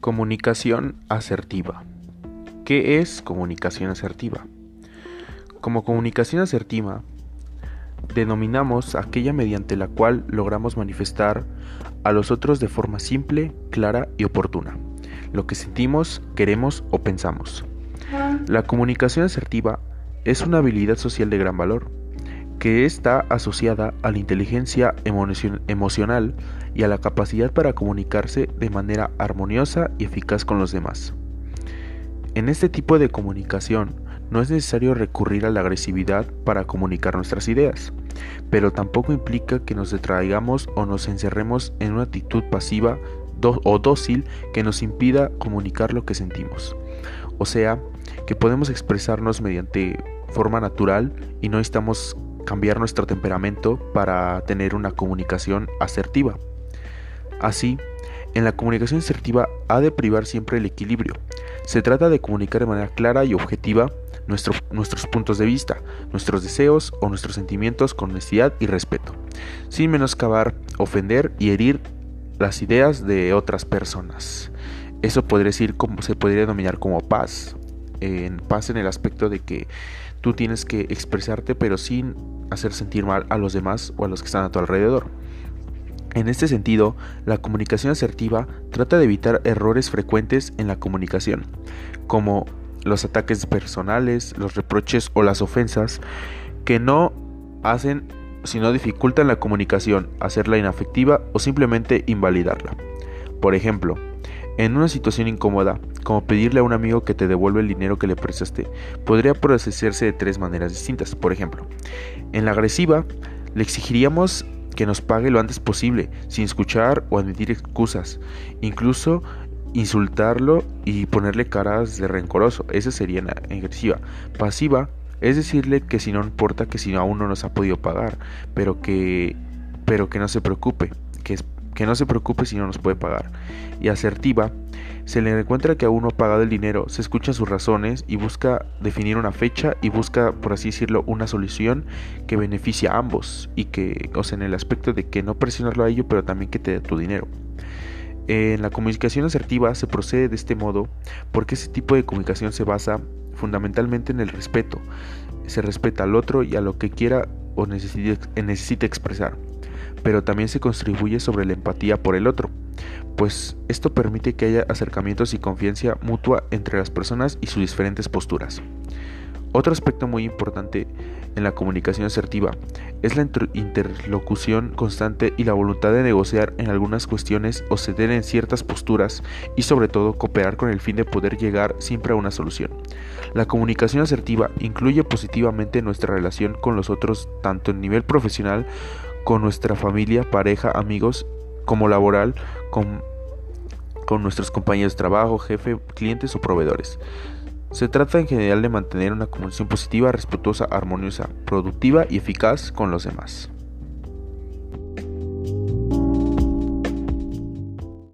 Comunicación asertiva. ¿Qué es comunicación asertiva? Como comunicación asertiva, denominamos aquella mediante la cual logramos manifestar a los otros de forma simple, clara y oportuna lo que sentimos, queremos o pensamos. La comunicación asertiva es una habilidad social de gran valor, que está asociada a la inteligencia emocional y a la capacidad para comunicarse de manera armoniosa y eficaz con los demás. En este tipo de comunicación no es necesario recurrir a la agresividad para comunicar nuestras ideas, pero tampoco implica que nos detraigamos o nos encerremos en una actitud pasiva o dócil que nos impida comunicar lo que sentimos. O sea, que podemos expresarnos mediante forma natural y no necesitamos cambiar nuestro temperamento para tener una comunicación asertiva. Así, en la comunicación asertiva ha de privar siempre el equilibrio. Se trata de comunicar de manera clara y objetiva nuestros puntos de vista, nuestros deseos o nuestros sentimientos con honestidad y respeto, sin menoscabar, ofender y herir las ideas de otras personas. Eso podría decir como se podría denominar como paz. En paz en el aspecto de que tú tienes que expresarte pero sin hacer sentir mal a los demás o a los que están a tu alrededor. En este sentido, la comunicación asertiva trata de evitar errores frecuentes en la comunicación, como los ataques personales, los reproches o las ofensas, que no hacen sino dificultan la comunicación, hacerla inafectiva o simplemente invalidarla. Por ejemplo, en una situación incómoda, como pedirle a un amigo que te devuelva el dinero que le prestaste, podría procesarse de tres maneras distintas. Por ejemplo, en la agresiva, le exigiríamos que nos pague lo antes posible, sin escuchar o admitir excusas, incluso insultarlo y ponerle caras de rencoroso. Esa sería la agresiva. Pasiva, es decirle que si no importa que si aún no nos ha podido pagar, pero que, pero que no se preocupe, que, que no se preocupe si no nos puede pagar. Y asertiva, se le encuentra que aún no ha pagado el dinero, se escuchan sus razones y busca definir una fecha y busca, por así decirlo, una solución que beneficie a ambos y que, o sea, en el aspecto de que no presionarlo a ello, pero también que te dé tu dinero. En la comunicación asertiva se procede de este modo porque ese tipo de comunicación se basa fundamentalmente en el respeto. Se respeta al otro y a lo que quiera o necesite, expresar, pero también se contribuye sobre la empatía por el otro, pues esto permite que haya acercamientos y confianza mutua entre las personas y sus diferentes posturas. Otro aspecto muy importante en la comunicación asertiva es la interlocución constante y la voluntad de negociar en algunas cuestiones o ceder en ciertas posturas y sobre todo cooperar con el fin de poder llegar siempre a una solución. La comunicación asertiva incluye positivamente nuestra relación con los otros tanto en nivel profesional, con nuestra familia, pareja, amigos, como laboral, con, nuestros compañeros de trabajo, jefe, clientes o proveedores. Se trata en general de mantener una comunicación positiva, respetuosa, armoniosa, productiva y eficaz con los demás.